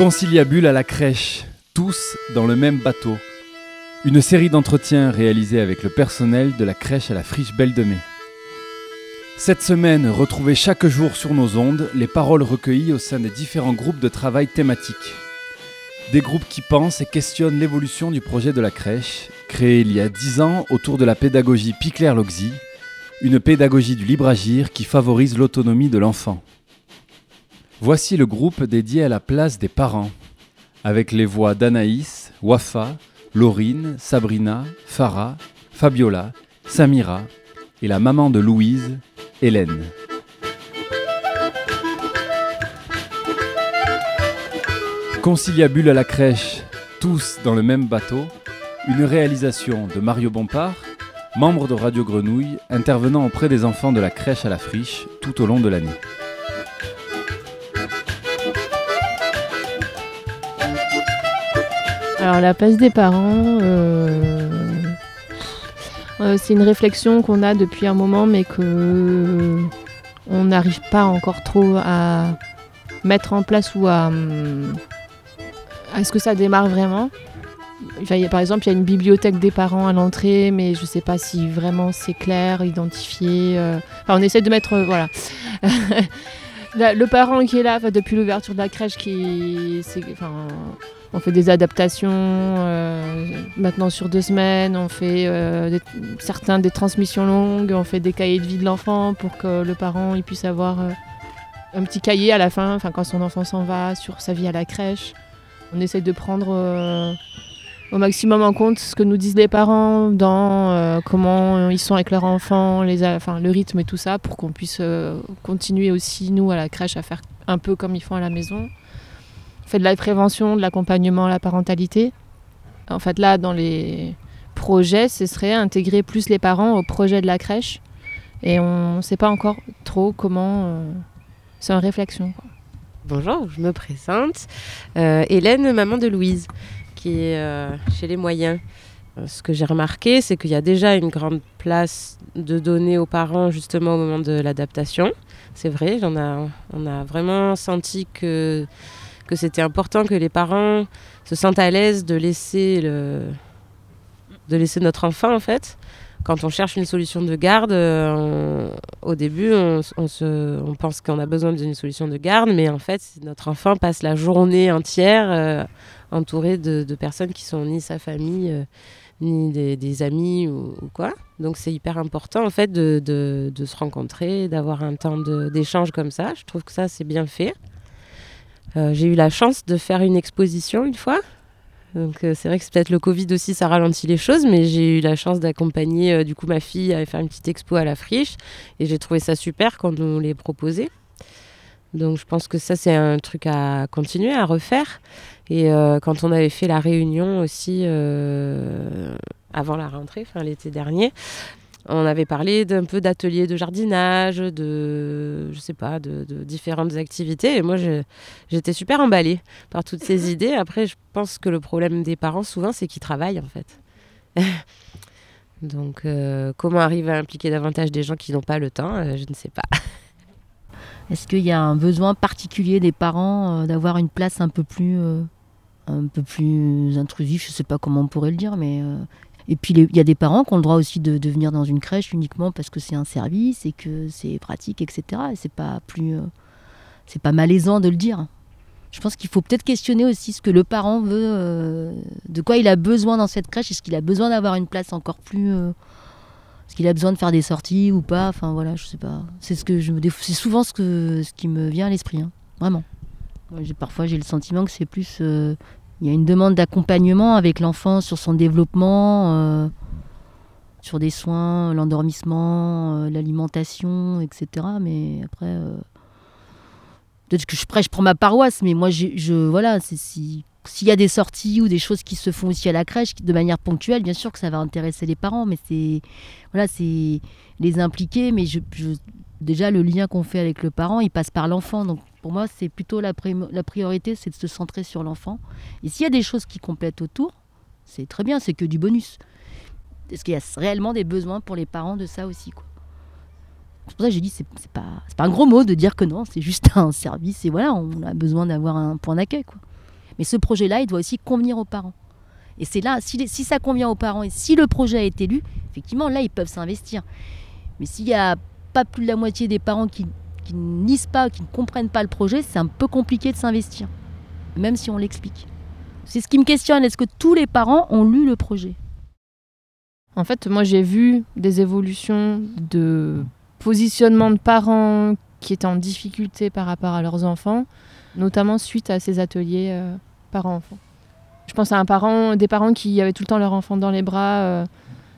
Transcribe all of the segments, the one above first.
Conciliabule à la crèche, tous dans le même bateau. Une série d'entretiens réalisés avec le personnel de la crèche à la friche Belle de Mai. Cette semaine, retrouvez chaque jour sur nos ondes les paroles recueillies au sein des différents groupes de travail thématiques. Des groupes qui pensent et questionnent l'évolution du projet de la crèche, créé il y a 10 ans autour de la pédagogie Picler-Loxy, une pédagogie du libre agir qui favorise l'autonomie de l'enfant. Voici le groupe dédié à la place des parents, avec les voix d'Anaïs, Wafa, Laurine, Sabrina, Farah, Fabiola, Samira et la maman de Louise, Hélène. Conciliabule à la crèche, tous dans le même bateau, une réalisation de Mario Bompard, membre de Radio Grenouille, intervenant auprès des enfants de la crèche à la friche tout au long de l'année. Alors la place des parents, euh, euh, c'est une réflexion qu'on a depuis un moment, mais que on n'arrive pas encore trop à mettre en place ou à, à ce que ça démarre vraiment. par exemple, il y a une bibliothèque des parents à l'entrée, mais je ne sais pas si vraiment c'est clair, identifié. euh. Enfin, on essaie de mettre, euh, voilà. Le parent qui est là depuis l'ouverture de la crèche, qui, enfin, on fait des adaptations euh, maintenant sur deux semaines, on fait euh, certains des transmissions longues, on fait des cahiers de vie de l'enfant pour que le parent puisse avoir euh, un petit cahier à la fin, enfin quand son enfant s'en va, sur sa vie à la crèche. On essaie de prendre au maximum en compte ce que nous disent les parents dans comment ils sont avec leur enfant, les, le rythme et tout ça, pour qu'on puisse continuer aussi, nous, à la crèche, à faire un peu comme ils font à la maison. Fait de la prévention, de l'accompagnement à la parentalité. En fait, là, dans les projets, ce serait intégrer plus les parents au projet de la crèche. Et on ne sait pas encore trop comment... euh, c'est en réflexion. Bonjour, je me présente. Euh, Hélène, maman de Louise, qui est euh, chez les moyens. Ce que j'ai remarqué, c'est qu'il y a déjà une grande place de donner aux parents justement au moment de l'adaptation. C'est vrai, on a vraiment senti que, que c'était important que les parents se sentent à l'aise de laisser, de laisser notre enfant en fait. Quand on cherche une solution de garde, euh, au début, on, se, on pense qu'on a besoin d'une solution de garde, mais en fait, notre enfant passe la journée entière euh, entouré de, personnes qui sont ni sa famille, euh, ni des, amis ou, quoi. Donc c'est hyper important en fait de, de- se rencontrer, d'avoir un temps d'échange comme ça. Je trouve que ça c'est bien fait. Euh, J'ai eu la chance de faire une exposition une fois. Donc euh, c'est vrai que c'est peut-être le Covid aussi, ça ralentit les choses, mais j'ai eu la chance d'accompagner euh, du coup ma fille à faire une petite expo à la friche et j'ai trouvé ça super quand on les proposé. Donc je pense que ça c'est un truc à continuer à refaire. Et quand on avait fait la réunion aussi avant la rentrée, l'été dernier, on avait parlé d'un peu d'ateliers de jardinage, de je sais pas, de, de différentes activités. Et moi j'étais super emballée par toutes ces idées. Après je pense que le problème des parents souvent c'est qu'ils travaillent en fait. Donc euh, comment arriver à impliquer davantage des gens qui n'ont pas le temps, euh, je ne sais pas. Est-ce qu'il y a un besoin particulier des parents euh, d'avoir une place un peu plus, un peu plus intrusive Je sais pas comment on pourrait le dire, mais et puis il y a des parents qui ont le droit aussi de, venir dans une crèche uniquement parce que c'est un service et que c'est pratique, etc. Et c'est pas plus, euh, c'est pas malaisant de le dire. Je pense qu'il faut peut-être questionner aussi ce que le parent veut, euh, de quoi il a besoin dans cette crèche. Est-ce qu'il a besoin d'avoir une place encore plus euh, est-ce qu'il a besoin de faire des sorties ou pas? Enfin voilà, je sais pas. C'est ce que c'est souvent ce que ce qui me vient à l'esprit, hein. vraiment. Parfois j'ai le sentiment que c'est plus il y a une demande d'accompagnement avec l'enfant sur son développement, euh, sur des soins, l'endormissement, euh, l'alimentation, etc. Mais après, euh, peut-être que je prêche pour ma paroisse, mais moi je voilà, si s'il y a des sorties ou des choses qui se font aussi à la crèche de manière ponctuelle, bien sûr que ça va intéresser les parents, mais c'est voilà, c'est les impliquer. Mais je, déjà le lien qu'on fait avec le parent, il passe par l'enfant. Pour moi, c'est plutôt la, priorité, c'est de se centrer sur l'enfant. Et s'il y a des choses qui complètent autour, c'est très bien, c'est que du bonus. Est-ce qu'il y a réellement des besoins pour les parents de ça aussi quoi? C'est pour ça que j'ai dit c'est pas pas un gros mot de dire que non, c'est juste un service et voilà, on a besoin d'avoir un point d'accueil quoi. Mais ce projet-là, il doit aussi convenir aux parents. Et c'est là, si, si, ça convient aux parents et si le projet est élu, effectivement, là, ils peuvent s'investir. Mais s'il n'y a pas plus de la moitié des parents qui, qui ne pas, qui ne comprennent pas le projet, c'est un peu compliqué de s'investir, même si on l'explique. C'est ce qui me questionne, est-ce que tous les parents ont lu le projet? En fait, moi j'ai vu des évolutions de positionnement de parents qui étaient en difficulté par rapport à leurs enfants, notamment suite à ces ateliers euh, parents-enfants. Je pense à un parent, des parents qui avaient tout le temps leur enfant dans les bras euh,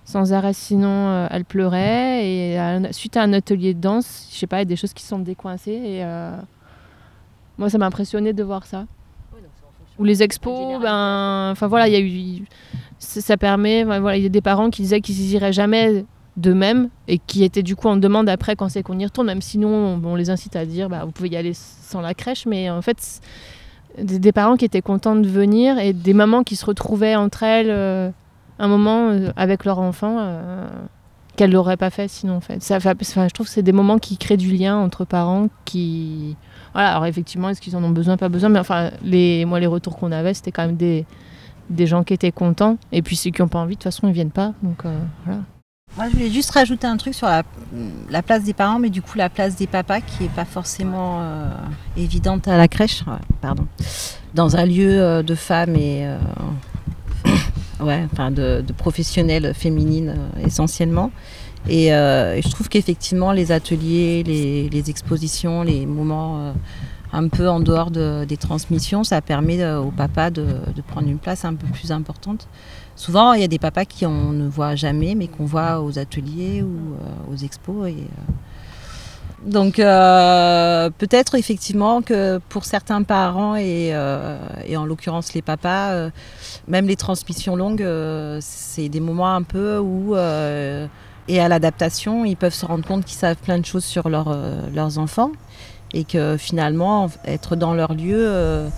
sans arrêt, sinon euh, elle pleurait. Et à, suite à un atelier de danse, je sais pas, il y a des choses qui sont décoincées. Et euh, moi, ça m'a impressionné de voir ça. Ou les expos, ben, enfin voilà, il y a eu, ça, ça permet, ben, voilà, il y a des parents qui disaient qu'ils iraient jamais d'eux-mêmes et qui étaient du coup en demande après quand c'est qu'on y retourne, même sinon on, on les incite à dire bah, vous pouvez y aller sans la crèche, mais en fait des, des parents qui étaient contents de venir et des mamans qui se retrouvaient entre elles euh, un moment euh, avec leur enfant euh, qu'elles n'auraient pas fait sinon en fait. Enfin, je trouve que c'est des moments qui créent du lien entre parents qui voilà alors effectivement est-ce qu'ils en ont besoin pas besoin mais enfin les moi les retours qu'on avait c'était quand même des des gens qui étaient contents et puis ceux qui n'ont pas envie de toute façon ils viennent pas donc euh, voilà Moi, je voulais juste rajouter un truc sur la, la place des parents, mais du coup la place des papas qui est pas forcément évidente à la crèche, pardon, dans un lieu de femmes et ouais, enfin de, de professionnelles féminines euh, essentiellement. Et, euh, et je trouve qu'effectivement les ateliers, les, expositions, les moments euh, un peu en dehors de- des transmissions, ça permet aux papas de, de prendre une place un peu plus importante. Souvent, il y a des papas qui on ne voit jamais, mais qu'on voit aux ateliers ou aux expos. Et, Donc, euh, peut-être effectivement que pour certains parents, et, euh, en l'occurrence les papas, euh, même les transmissions longues, c'est des moments un peu où, et à l'adaptation, ils peuvent se rendre compte qu'ils savent plein de choses sur leur, leurs enfants. Et que finalement, être dans leur lieu,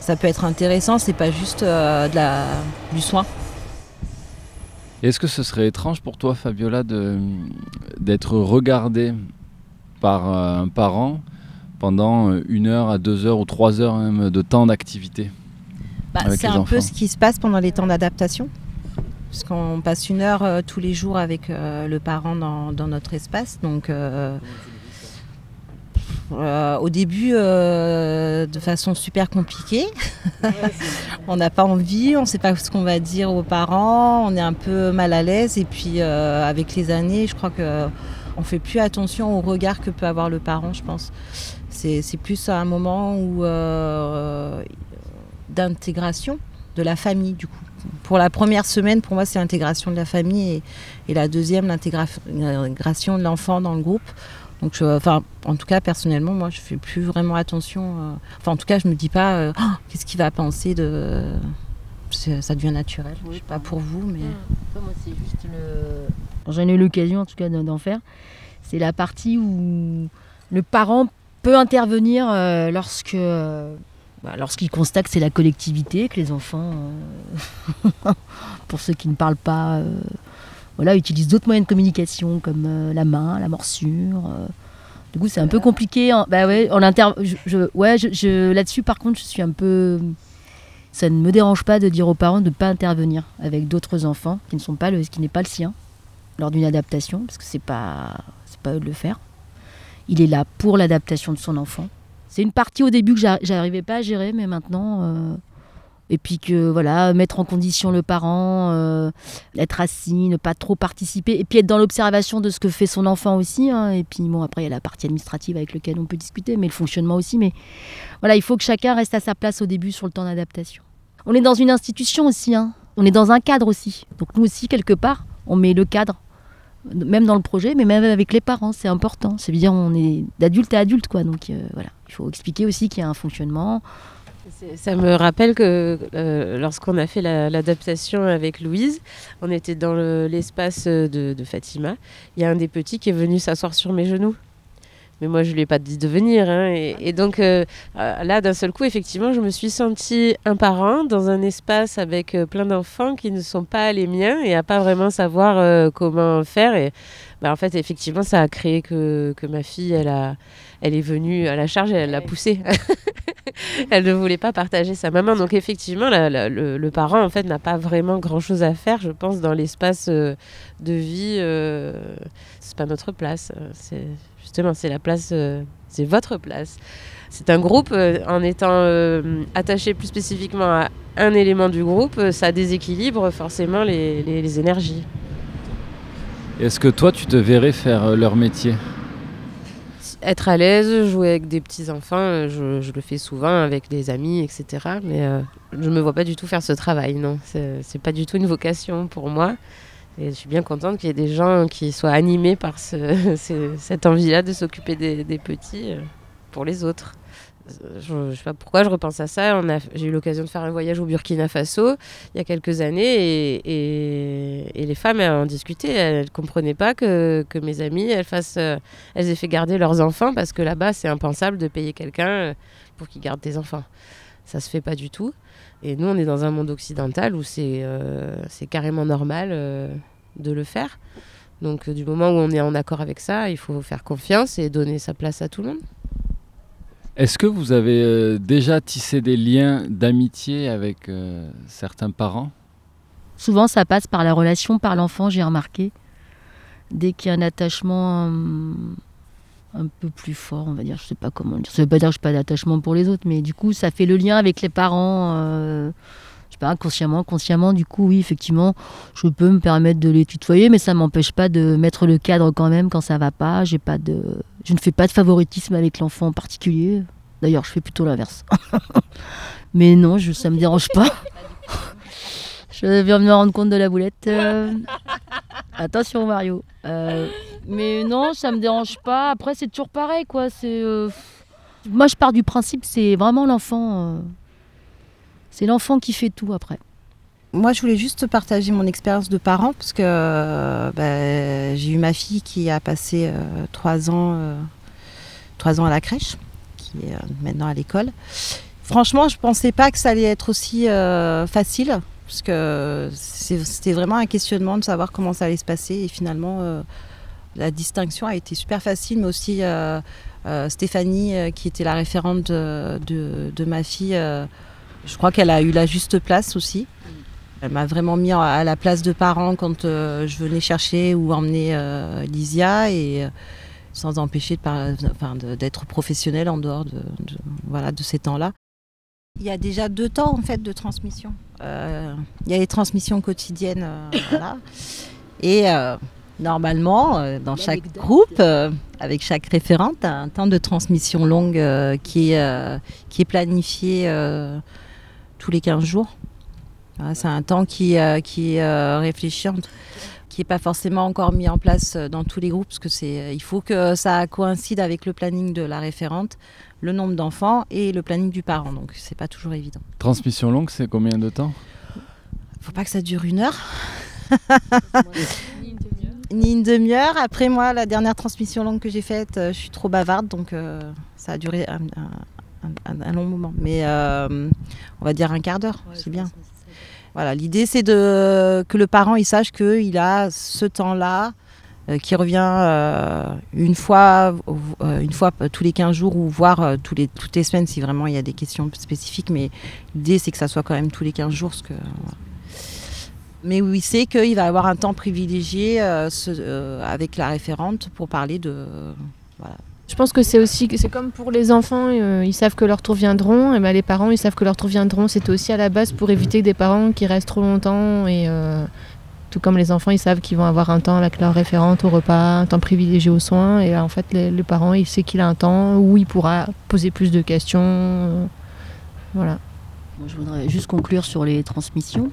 ça peut être intéressant, c'est pas juste du soin. Est-ce que ce serait étrange pour toi, Fabiola, d'être regardée par euh, un parent pendant euh, une heure à deux heures ou trois heures même de temps d'activité Bah, c'est un peu ce qui se passe pendant les temps d'adaptation. Parce qu'on passe une heure euh, tous les jours avec euh, le parent dans, dans notre espace. Donc, euh, au début, de façon super compliquée. on n'a pas envie, on ne sait pas ce qu'on va dire aux parents, on est un peu mal à l'aise. Et puis, avec les années, je crois que on fait plus attention au regard que peut avoir le parent, je pense. C'est plus un moment euh, d'intégration de la famille du coup. Pour la première semaine, pour moi, c'est l'intégration de la famille et, la deuxième, l'intégra- l'intégration de l'enfant dans le groupe. Donc, enfin, en tout cas, personnellement, moi, je fais plus vraiment attention. euh, enfin, en tout cas, je me dis pas, euh, Oh, qu'est-ce qu'il va penser de. Ça devient naturel. je sais pas pour vous, mais. Moi, c'est juste le. J'en ai eu l'occasion en tout cas d'en faire. C'est la partie où le parent peut intervenir euh, lorsque. euh, bah, Lorsqu'il constate que c'est la collectivité, que les enfants, euh, pour ceux qui ne parlent pas, euh, voilà, utilisent d'autres moyens de communication comme euh, la main, la morsure. euh. Du coup, c'est un peu compliqué. en- bah ouais, en inter... je, je- ouais, je, je- là-dessus, par contre, je suis un peu. Ça ne me dérange pas de dire aux parents de ne pas intervenir avec d'autres enfants qui ne sont pas le, qui n'est pas le sien lors d'une adaptation, parce que c'est pas, c'est pas eux de le faire. Il est là pour l'adaptation de son enfant. C'est une partie au début que j'a- j'arrivais pas à gérer, mais maintenant. euh, et puis que voilà, mettre en condition le parent, euh, être assis, ne pas trop participer, et puis être dans l'observation de ce que fait son enfant aussi. hein. et puis bon, après il y a la partie administrative avec laquelle on peut discuter, mais le fonctionnement aussi. Mais voilà, il faut que chacun reste à sa place au début sur le temps d'adaptation. On est dans une institution aussi, hein. on est dans un cadre aussi. Donc nous aussi, quelque part, on met le cadre, même dans le projet, mais même avec les parents, c'est important. C'est bien, on est d'adulte à adulte, quoi. Donc euh, voilà, il faut expliquer aussi qu'il y a un fonctionnement. Ça me rappelle que euh, lorsqu'on a fait la- l'adaptation avec Louise, on était dans le- l'espace de Fatima. Il y a un des petits qui est venu s'asseoir sur mes genoux. Mais moi, je lui ai pas dit de venir. hein. Et, et donc, euh, euh, là, d'un seul coup, effectivement, je me suis sentie un parent dans un espace avec euh, plein d'enfants qui ne sont pas les miens et à pas vraiment savoir euh, comment faire. Et bah, en fait, effectivement, ça a créé que, que ma fille, elle, a, elle est venue à la charge et elle l'a poussée. elle ne voulait pas partager sa maman. Donc effectivement, la- la- le, le parent en fait n'a pas vraiment grand-chose à faire, je pense, dans l'espace euh, de vie. Euh, c'est pas notre place. C'est justement c'est la place, euh, c'est votre place. C'est un groupe euh, en étant attaché plus spécifiquement à un élément du groupe, ça déséquilibre forcément les, les- les énergies. Est-ce que toi, tu te verrais faire euh, leur métier? Être à l'aise, jouer avec des petits enfants, euh, je, le fais souvent avec des amis, etc. Mais euh, je me vois pas du tout faire ce travail, non. C'est c'est pas du tout une vocation pour moi. Et je suis bien contente qu'il y ait des gens qui soient animés par ce- ce- cette envie-là de s'occuper des, petits pour les autres. Je, je sais pas pourquoi je repense à ça. J'ai eu l'occasion de faire un voyage au Burkina Faso il y a quelques années et, les femmes en discutaient. Elles ne comprenaient pas que, mes amies elles, fassent, euh, elles aient fait garder leurs enfants parce que là-bas c'est impensable de payer quelqu'un euh, pour qu'il garde tes enfants. Ça se fait pas du tout. Et nous on est dans un monde occidental où c'est euh, carrément normal de le faire. Donc du moment où on est en accord avec ça, il faut faire confiance et donner sa place à tout le monde. Est-ce que vous avez euh, déjà tissé des liens d'amitié avec euh, certains parents? Souvent, ça passe par la relation, par l'enfant, j'ai remarqué. Dès qu'il y a un attachement hum, un peu plus fort, on va dire, je sais pas comment dire. Ça veut pas dire que je n'ai pas d'attachement pour les autres, mais du coup, ça fait le lien avec les parents. euh, sais pas, inconsciemment, consciemment, du coup, oui, effectivement, je peux me permettre de les tutoyer, mais ça m'empêche pas de mettre le cadre quand même quand ça va pas. J'ai pas de, je ne fais pas de favoritisme avec l'enfant en particulier. D'ailleurs, je fais plutôt l'inverse. mais non, je, ça me dérange pas. Je viens de me rendre compte de la boulette. euh. Attention Mario. Euh, mais non, ça me dérange pas. Après, c'est toujours pareil, quoi. C'est, euh, Moi, je pars du principe, c'est vraiment l'enfant. C'est l'enfant qui fait tout après. Moi, je voulais juste partager mon expérience de parent parce que bah, j'ai eu ma fille qui a passé euh, trois ans, euh, trois ans à la crèche, qui est euh, maintenant à l'école. Franchement, je pensais pas que ça allait être aussi facile parce que c'était vraiment un questionnement de savoir comment ça allait se passer et finalement la distinction a été super facile, mais aussi Stéphanie, qui était la référente de, ma fille, je crois qu'elle a eu la juste place aussi. Elle m'a vraiment mis à la place de parents quand euh, je venais chercher ou emmener euh, Lysia et euh, sans empêcher enfin, d'être professionnelle en dehors de, de- voilà, de ces temps-là. Il y a déjà deux temps en fait de transmission. Euh, il y a les transmissions quotidiennes, euh, voilà. et euh, normalement euh, dans chaque groupe, euh, avec chaque référente, un temps de transmission longue euh, qui, est, euh, qui est planifié euh, tous les 15 jours. Voilà, c'est un temps qui, euh, qui est euh, réfléchi, qui n'est pas forcément encore mis en place euh, dans tous les groupes, parce que c'est, il faut que ça coïncide avec le planning de la référente, le nombre d'enfants et le planning du parent. Donc c'est pas toujours évident. Transmission longue, c'est combien de temps? Faut pas que ça dure une heure. Ni une demi-heure. Après moi, la dernière transmission longue que j'ai faite, euh, je suis trop bavarde, donc euh, ça a duré un, un- un- un long moment. Mais euh, on va dire un quart d'heure, c'est bien. Voilà, l'idée c'est de que le parent il sache qu'il a ce temps-là euh, qui revient euh, une fois, une fois tous les 15 jours ou voire tous les, toutes les semaines si vraiment il y a des questions spécifiques. Mais l'idée c'est que ça soit quand même tous les 15 jours. Parce que. Mais oui, c'est qu'il va avoir un temps privilégié euh, ce- euh, avec la référente pour parler de. voilà. Je pense que c'est aussi, c'est comme pour les enfants, euh, ils savent que leurs tours viendront, et ben les parents, ils savent que leurs tours viendront. C'était aussi à la base pour éviter des parents qui restent trop longtemps, et euh, tout comme les enfants, ils savent qu'ils vont avoir un temps avec leur référente au repas, un temps privilégié aux soins, et là, en fait, les, le parent, il sait qu'il a un temps où il pourra poser plus de questions. voilà. Je voudrais juste conclure sur les transmissions.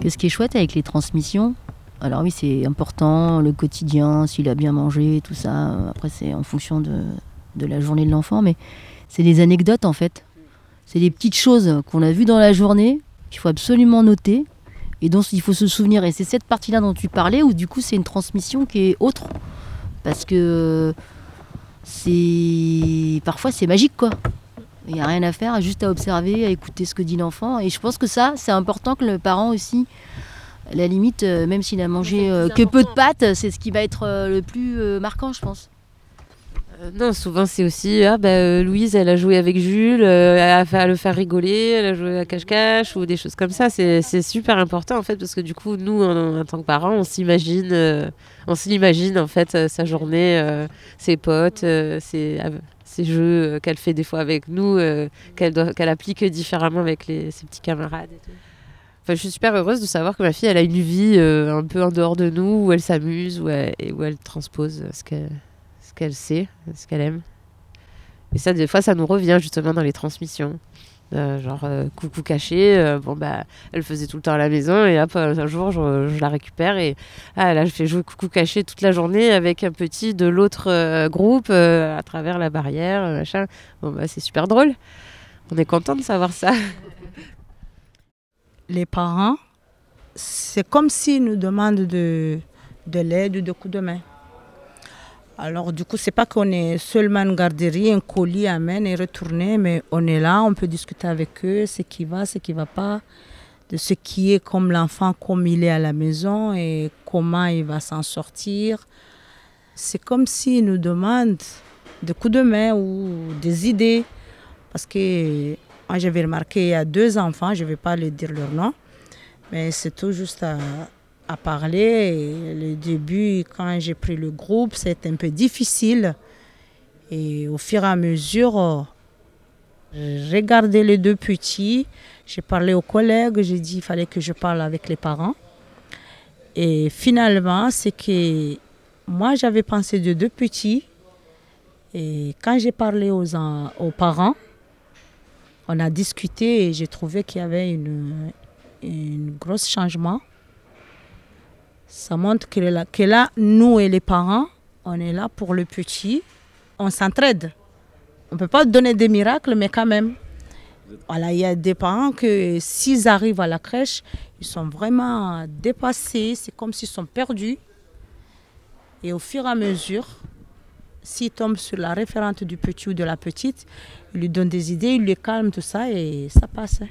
Qu'est-ce qui est chouette avec les transmissions? Alors oui, c'est important, le quotidien, s'il a bien mangé, tout ça. Après, c'est en fonction de, la journée de l'enfant, mais c'est des anecdotes en fait. C'est des petites choses qu'on a vues dans la journée, qu'il faut absolument noter, et dont il faut se souvenir. Et c'est cette partie-là dont tu parlais, où du coup, c'est une transmission qui est autre. Parce que c'est parfois c'est magique quoi. Il n'y a rien à faire, juste à observer, à écouter ce que dit l'enfant. Et je pense que ça, c'est important que le parent aussi, à la limite, euh, même s'il a mangé euh, que peu de pâtes, c'est ce qui va être euh, le plus euh, marquant, je pense. Non, souvent c'est aussi ah bah, euh, Louise, elle a joué avec Jules, euh, elle a fait à le faire rigoler, elle a joué à cache-cache ou des choses comme ça. C'est super important en fait parce que du coup, nous en, en tant que parents, on s'imagine, euh, on s'imagine en fait euh, sa journée, euh, ses potes, euh, ses, euh, ses jeux euh, qu'elle fait des fois avec nous, euh, qu'elle applique différemment avec les, ses petits camarades. Et tout. Enfin, je suis super heureuse de savoir que ma fille, elle a une vie euh, un peu en dehors de nous, où elle s'amuse, où elle, où elle transpose ce qu'elle sait, ce qu'elle aime. Et ça, des fois, ça nous revient justement dans les transmissions. Euh, genre, euh, coucou caché, bon, bah, elle faisait tout le temps à la maison, et hop, un jour, je, la récupère, et ah, là, je fais jouer coucou caché toute la journée avec un petit de l'autre groupe à travers la barrière, machin. Bon, bah, c'est super drôle. On est content de savoir ça. les parents, c'est comme s'ils nous demandent de, de l'aide ou de coups de main. Alors du coup, c'est pas qu'on est seulement une garderie, un colis amène et retourner, mais on est là, on peut discuter avec eux, ce qui va, ce qui va pas, de ce qui est comme l'enfant, comme il est à la maison et comment il va s'en sortir. C'est comme s'ils nous demandent des coups de main ou des idées, parce que moi, j'avais remarqué, il y a deux enfants, je ne vais pas leur dire leur nom, mais c'est tout juste à, parler. Le début, quand j'ai pris le groupe, c'était un peu difficile. Et au fur et à mesure, euh, j'ai regardé les deux petits, j'ai parlé aux collègues, j'ai dit qu'il fallait que je parle avec les parents. Et finalement, c'est que moi, j'avais pensé de deux petits. Et quand j'ai parlé aux parents, on a discuté et j'ai trouvé qu'il y avait une, une grosse changement. Ça montre que là, que là, nous et les parents, on est là pour le petit. On s'entraide. On ne peut pas donner des miracles, mais quand même. Il y a des parents que s'ils arrivent à la crèche, ils sont vraiment dépassés. C'est comme s'ils sont perdus. Et au fur et à mesure, s'ils tombent sur la référente du petit ou de la petite, ils lui donnent des idées, ils les calment, tout ça, et ça passe. hein.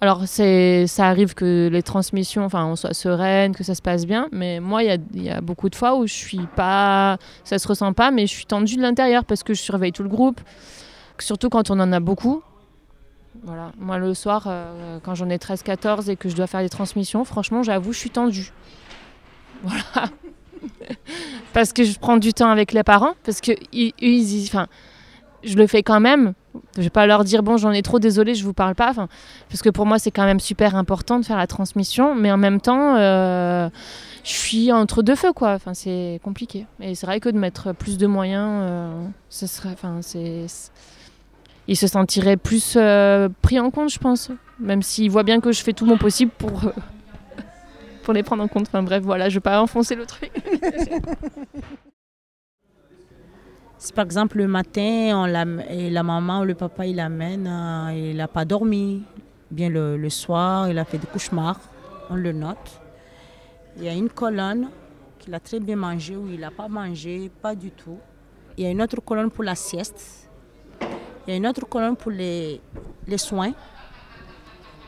Alors, ça arrive que les transmissions, enfin, on soit sereine, que ça se passe bien. Mais moi, il y a, il y a beaucoup de fois où je suis pas. Ça se ressent pas, mais je suis tendue de l'intérieur parce que je surveille tout le groupe. Surtout quand on en a beaucoup. Voilà. Moi, le soir, euh, quand j'en ai 13-14 et que je dois faire des transmissions, franchement, j'avoue, je suis tendue. Voilà. parce que je prends du temps avec les parents. Parce que ils, ils- je le fais quand même. Je vais pas leur dire, bon, j'en ai trop, désolé, je vous parle pas. Enfin, parce que pour moi, c'est quand même super important de faire la transmission, mais en même temps, euh, je suis entre deux feux, quoi. Enfin, c'est compliqué. Et c'est vrai que de mettre plus de moyens, euh, serait, enfin, c'est- ils se sentiraient plus euh, pris en compte, je pense. Même s'ils voient bien que je fais tout mon possible pour euh, pour les prendre en compte. Bref, voilà, je vais pas enfoncer le truc. Si par exemple le matin, la maman ou le papa il l'amène, euh, il n'a pas dormi, bien le, soir, il a fait des cauchemars, on le note. Il y a une colonne qu'il a très bien mangé ou il n'a pas mangé, pas du tout. Il y a une autre colonne pour la sieste. Il y a une autre colonne pour les soins.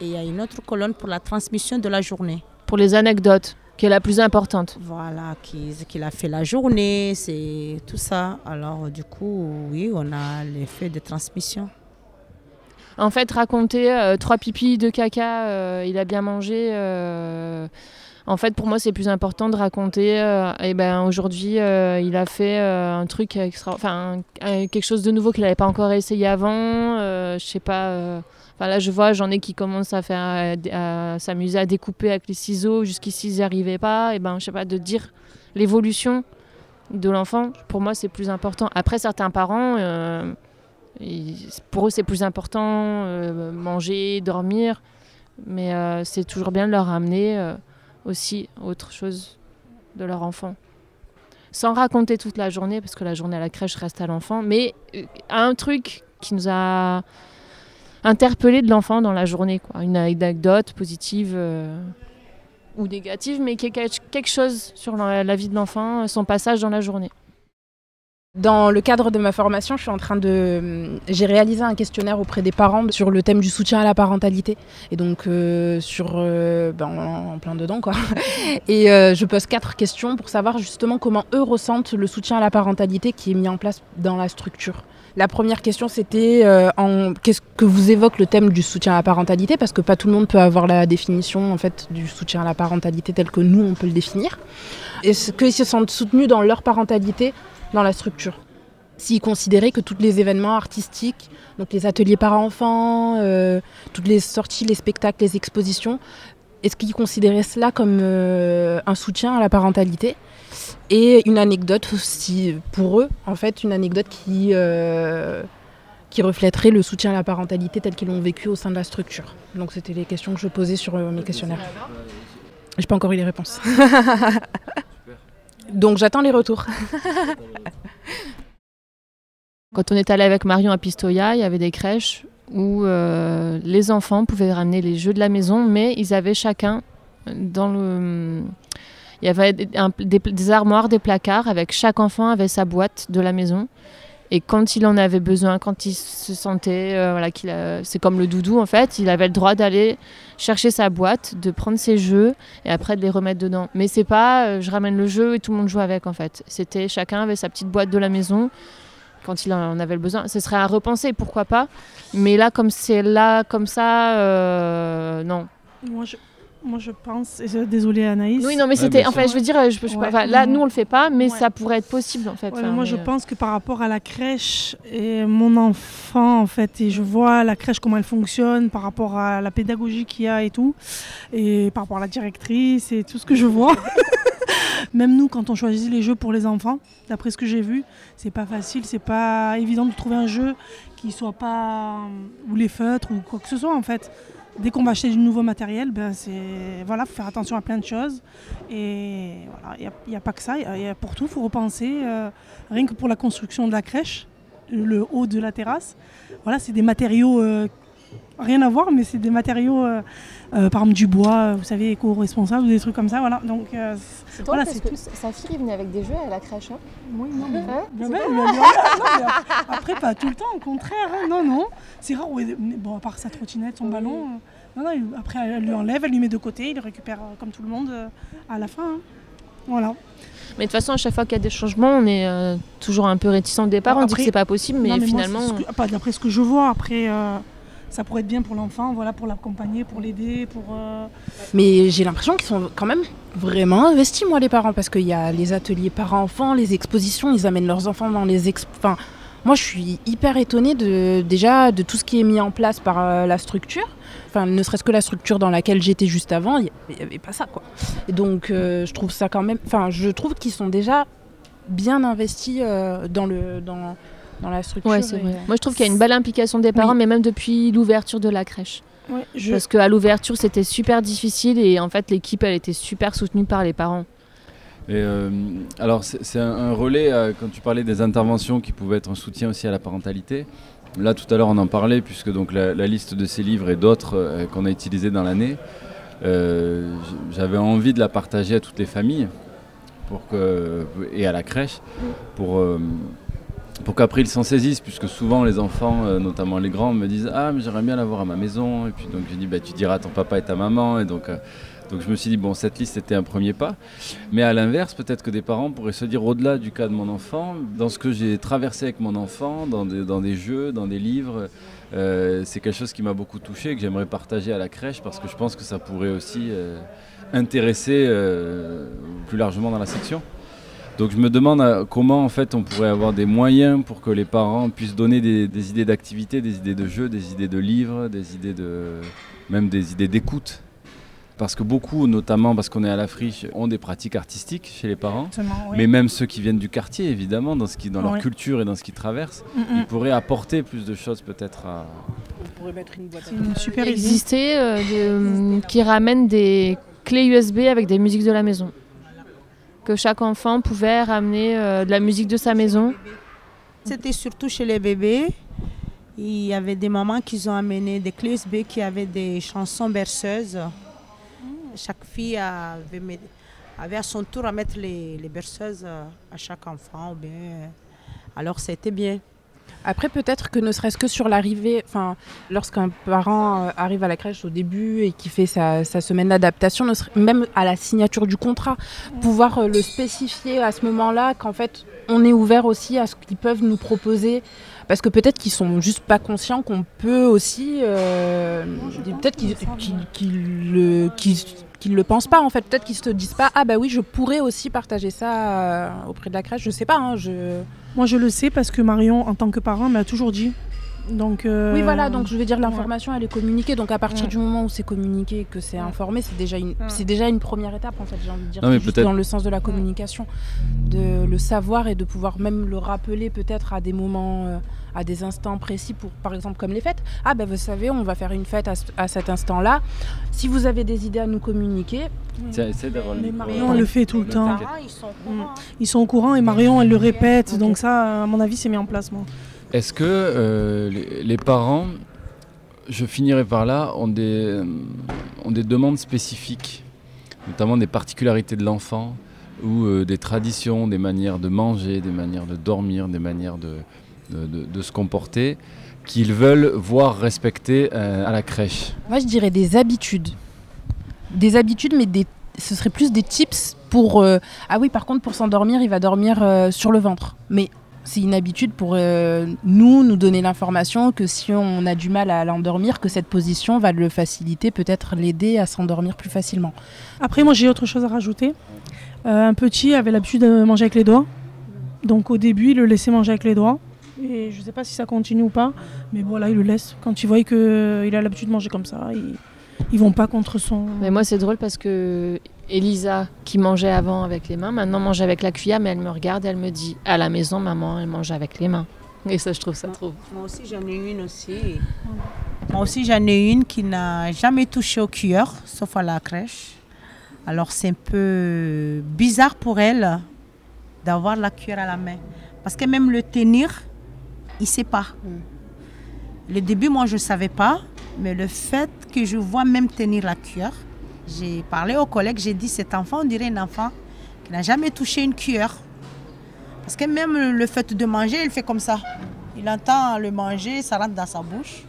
Et il y a une autre colonne pour la transmission de la journée. Pour les anecdotes, qui est la plus importante. Voilà, qui- qu'il a fait la journée, c'est tout ça. Alors, du coup, oui, on a l'effet de transmission. En fait, raconter euh, trois pipis, deux caca, euh, il a bien mangé. euh, en fait, pour moi, c'est plus important de raconter. et ben aujourd'hui, il a fait un truc extra, enfin quelque chose de nouveau qu'il n'avait pas encore essayé avant. je sais pas. Euh, là, je vois, j'en ai qui commencent à faire, à s'amuser à découper avec les ciseaux. Jusqu'ici, ils n'y arrivaient pas. Et ben, je sais pas, de dire l'évolution de l'enfant. Pour moi, c'est plus important. Après, certains parents. euh, pour eux, c'est plus important euh, manger, dormir, mais euh, c'est toujours bien de leur amener euh, aussi autre chose de leur enfant. Sans raconter toute la journée, parce que la journée à la crèche reste à l'enfant, mais euh, un truc qui nous a interpellé de l'enfant dans la journée, quoi. une anecdote positive euh, ou négative, mais quelque chose sur la vie de l'enfant, son passage dans la journée. Dans le cadre de ma formation, je suis en train de. J'ai réalisé un questionnaire auprès des parents sur le thème du soutien à la parentalité. Et donc, euh, sur. Euh, ben, en, plein dedans, quoi. Et euh, je pose quatre questions pour savoir justement comment eux ressentent le soutien à la parentalité qui est mis en place dans la structure. La première question, c'était en... qu'est-ce que vous évoque le thème du soutien à la parentalité? Parce que pas tout le monde peut avoir la définition en fait du soutien à la parentalité tel que nous on peut le définir. Est-ce qu'ils se sentent soutenus dans leur parentalité dans la structure? S'ils considéraient que tous les événements artistiques, donc les ateliers parents-enfants, euh, toutes les sorties, les spectacles, les expositions, est-ce qu'ils considéraient cela comme euh, un soutien à la parentalité? Et une anecdote aussi pour eux, en fait, une anecdote qui, euh, qui reflèterait le soutien à la parentalité tel qu'ils l'ont vécu au sein de la structure. Donc c'était les questions que je posais sur mes questionnaires. J'ai pas encore eu les réponses. Donc j'attends les retours. Quand on est allé avec Marion à Pistoia, il y avait des crèches où euh, les enfants pouvaient ramener les jeux de la maison, mais ils avaient chacun dans le. Il y avait des, armoires, des placards, avec chaque enfant avait sa boîte de la maison. Et quand il en avait besoin, quand il se sentait, euh, voilà, qu'il c'est comme le doudou en fait, il avait le droit d'aller chercher sa boîte, de prendre ses jeux et après de les remettre dedans. Mais c'est pas, euh, je ramène le jeu et tout le monde joue avec en fait. C'était chacun avait sa petite boîte de la maison quand il en avait le besoin. Ce serait à repenser, pourquoi pas. Mais là, comme c'est là, comme ça, euh, non. Moi, je, moi, je pense, désolée Anaïs. Oui, non, mais c'était, enfin, je veux dire, je, je, là, nous, on le fait pas, mais ça pourrait être possible, en fait. moi, je pense que par rapport à la crèche et mon enfant, en fait, et je vois la crèche comment elle fonctionne, par rapport à la pédagogie qu'il y a et tout, et par rapport à la directrice et tout ce que je vois. Même nous, quand on choisit les jeux pour les enfants, d'après ce que j'ai vu, c'est pas facile, c'est pas évident de trouver un jeu qui soit pas ou les feutres ou quoi que ce soit en fait dès qu'on va acheter du nouveau matériel, ben c'est voilà, faut faire attention à plein de choses. Et voilà, il n'y a, pas que ça, y a, pour tout, il faut repenser. Euh, rien que pour la construction de la crèche, le haut de la terrasse, voilà, c'est des matériaux euh, rien à voir, mais c'est des matériaux, euh, par exemple du bois, vous savez, éco-responsable, des trucs comme ça, voilà. Donc c'est toi, voilà, parce que sa fille venait avec des jeux à la crèche. Hein oui, non, mais, après pas tout le temps, au contraire, hein, non, non. C'est rare. Bon, à part sa trottinette, son ballon. Euh, non, non, après, elle lui enlève, elle lui met de côté, il le récupère euh, comme tout le monde euh, à la fin. Hein. Voilà. Mais de toute façon, à chaque fois qu'il y a des changements, on est toujours un peu réticent au départ. on dit que c'est pas possible, mais, finalement. pas d'après ce que je vois, après, ça pourrait être bien pour l'enfant, voilà, pour l'accompagner, pour l'aider, pour. Mais j'ai l'impression qu'ils sont quand même vraiment investis, moi, les parents, parce qu'il y a les ateliers parents-enfants, les expositions, ils amènent leurs enfants dans les expositions. Moi, je suis hyper étonnée de, déjà de tout ce qui est mis en place par euh, la structure. Enfin, ne serait-ce que la structure dans laquelle j'étais juste avant, il n'y avait pas ça, quoi. Et donc, euh, je trouve ça quand même. Enfin, je trouve qu'ils sont déjà bien investis euh, dans le dans, dans la structure. Ouais, vrai. Moi, je trouve qu'il y a une belle implication des parents, mais même depuis l'ouverture de la crèche. Ouais, je... Parce qu'à l'ouverture, c'était super difficile et en fait, l'équipe, elle était super soutenue par les parents. Euh, alors c'est un, relais, euh, quand tu parlais des interventions qui pouvaient être un soutien aussi à la parentalité. Là tout à l'heure on en parlait puisque donc la, liste de ces livres et d'autres euh, qu'on a utilisés dans l'année, j'avais envie de la partager à toutes les familles pour que, et à la crèche pour, pour qu'après ils s'en saisissent puisque souvent les enfants, notamment les grands, me disent ah mais j'aimerais bien l'avoir à ma maison et puis donc je dis bah, tu diras à ton papa et ta maman et donc donc je me suis dit, bon, cette liste était un premier pas. Mais à l'inverse, peut-être que des parents pourraient se dire, au-delà du cas de mon enfant, dans ce que j'ai traversé avec mon enfant, dans des, jeux, dans des livres, euh, c'est quelque chose qui m'a beaucoup touché, que j'aimerais partager à la crèche, parce que je pense que ça pourrait aussi euh, intéresser euh, plus largement dans la section. Donc je me demande comment en fait on pourrait avoir des moyens pour que les parents puissent donner des, des idées d'activité, des idées de jeux, des idées de livres, des idées de même des idées d'écoute parce que beaucoup, notamment parce qu'on est à la friche, ont des pratiques artistiques chez les parents. Mais même ceux qui viennent du quartier, évidemment, dans, ce qui, dans leur culture et dans ce qu'ils traversent, mm, mm. ils pourraient apporter plus de choses peut-être à... On pourrait mettre une boîte à super exister euh, qui ramène des clés USB avec des musiques de la maison. Que chaque enfant pouvait ramener euh, de la musique de sa maison. C'était surtout chez les bébés. Il y avait des mamans qui ont amené des clés qui avaient des chansons berceuses chaque fille avait, à son tour à mettre les, berceuses à chaque enfant Alors c'était bien. Après, peut-être que ne serait-ce que sur l'arrivée, enfin, lorsqu'un parent euh, arrive à la crèche au début et qui fait sa, semaine d'adaptation, même à la signature du contrat, pouvoir euh, le spécifier à ce moment-là, qu'en fait, on est ouvert aussi à ce qu'ils peuvent nous proposer. Parce que peut-être qu'ils sont juste pas conscients qu'on peut aussi. euh, peut-être qu'ils. Qu'ils- le pensent pas en fait, peut-être qu'ils se disent pas ah bah oui je pourrais aussi partager ça euh, auprès de la crèche, je sais pas, hein, je... Moi, je le sais parce que Marion, en tant que parent, m'a toujours dit. Donc, euh, Oui, voilà, donc je veux dire, l'information, elle est communiquée. Donc à partir Ouais. du moment où c'est communiqué, que c'est informé, c'est déjà, une, c'est déjà une première étape, en fait, j'ai envie de dire. Non, mais juste dans le sens de la communication, de le savoir et de pouvoir même le rappeler peut-être à des moments, euh, à des instants précis, pour, par exemple comme les fêtes. Ah ben vous savez, on va faire une fête à, ce- à cet instant-là. Si vous avez des idées à nous communiquer, Tiens, essaie d'avoir le Mais micro. Marion le fait tout le temps. ils sont Mm. Ils sont au courant et Marion, elle le répète. Donc ça, à mon avis, c'est mis en place. Moi. Est-ce que euh, les, les parents, je finirai par là, ont des, euh, ont des demandes spécifiques, notamment des particularités de l'enfant ou euh, des traditions, des manières de manger, des manières de dormir, des manières de, de, de- de se comporter, qu'ils veulent voir respectées euh, à la crèche Moi, je dirais des habitudes. Des habitudes, mais des... ce serait plus des tips pour. euh, Ah oui, par contre, pour s'endormir, il va dormir euh, sur le ventre. Mais c'est une habitude pour euh, nous, nous donner l'information que si on a du mal à l'endormir, que cette position va le faciliter, peut-être l'aider à s'endormir plus facilement. Après, moi, j'ai autre chose à rajouter. Euh, un petit avait l'habitude de manger avec les doigts. Donc, au début, il le laissait manger avec les doigts. Et je ne sais pas si ça continue ou pas. Mais voilà, il le laisse. Quand il voit qu'il a l'habitude de manger comme ça, ils, ils vont pas contre son. Mais moi, c'est drôle parce que Elisa, qui mangeait avant avec les mains, maintenant mange avec la cuillère, mais elle me regarde et elle me dit À la maison, maman, elle mange avec les mains. Et ça, je trouve ça trop. Moi aussi, j'en ai une aussi. Moi aussi, j'en ai une qui n'a jamais touché au cuillère, sauf à la crèche. Alors, c'est un peu bizarre pour elle d'avoir la cuillère à la main. Parce que même le tenir, il ne sait pas. Le début, moi, je ne savais pas. Mais le fait que je vois même tenir la cuillère, j'ai parlé aux collègues, j'ai dit, cet enfant, on dirait un enfant qui n'a jamais touché une cuillère. Parce que même le fait de manger, il fait comme ça. Il entend le manger, ça rentre dans sa bouche.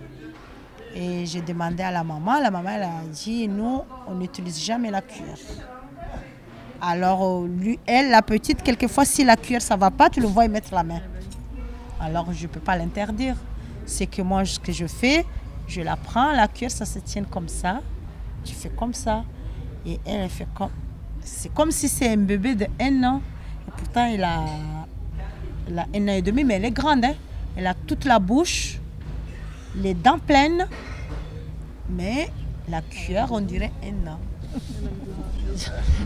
Et j'ai demandé à la maman, la maman elle a dit, nous, on n'utilise jamais la cuillère. Alors, euh, lui, elle, la petite, quelquefois, si la cuillère, ça va pas, tu le vois y mettre la main. Alors, je ne peux pas l'interdire. C'est que moi, ce que je fais, je la prends, la cuillère, ça se tient comme ça. Tu fais comme ça. Et elle, elle fait comme... C'est comme si c'est un bébé de un an. Et pourtant, il a, il a un an et demi, mais elle est grande. hein. Elle a toute la bouche, les dents pleines, mais la cuillère, on dirait un an.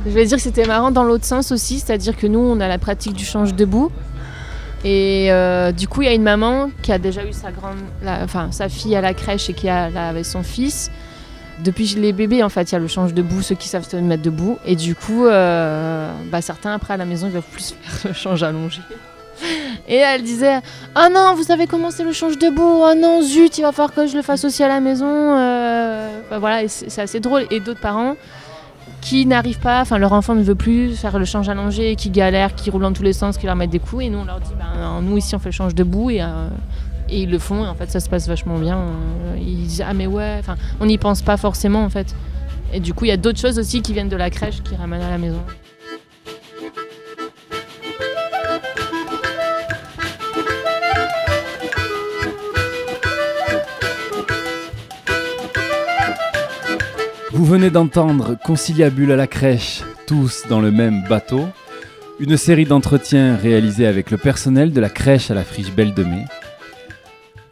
Je vais dire que c'était marrant dans l'autre sens aussi, c'est-à-dire que nous, on a la pratique du change debout. Et euh, du coup, il y a une maman qui a déjà eu sa, grande, enfin, sa fille à la crèche et qui a là, avec son fils. Depuis les bébés, en fait, il y a le change debout, ceux qui savent se mettre debout. Et du coup, euh, bah, certains, après, à la maison, ils doivent plus faire le change allongé. Et elle disait Ah non, vous savez comment c'est le change debout Ah non, zut, il va falloir que je le fasse aussi à la maison. Euh, bah, voilà, c'est assez drôle. Et d'autres parents qui n'arrivent pas, enfin leur enfant ne veut plus faire le change allongé, qui galèrent, qui roulent dans tous les sens, qui leur mettent des coups, et nous on leur dit, ben, nous ici on fait le change debout, et, euh, et ils le font, et en fait ça se passe vachement bien. Euh, Ils disent, ah mais ouais, enfin on n'y pense pas forcément en fait. Et du coup il y a d'autres choses aussi qui viennent de la crèche, qui ramènent à la maison. Vous venez d'entendre Conciliabule à la crèche, tous dans le même bateau, une série d'entretiens réalisés avec le personnel de la crèche à la friche Belle de Mai.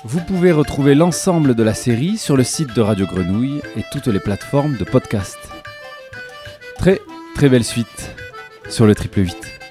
Vous pouvez retrouver l'ensemble de la série sur le site de Radio Grenouille et toutes les plateformes de podcast. Très très belle suite sur le triple 8.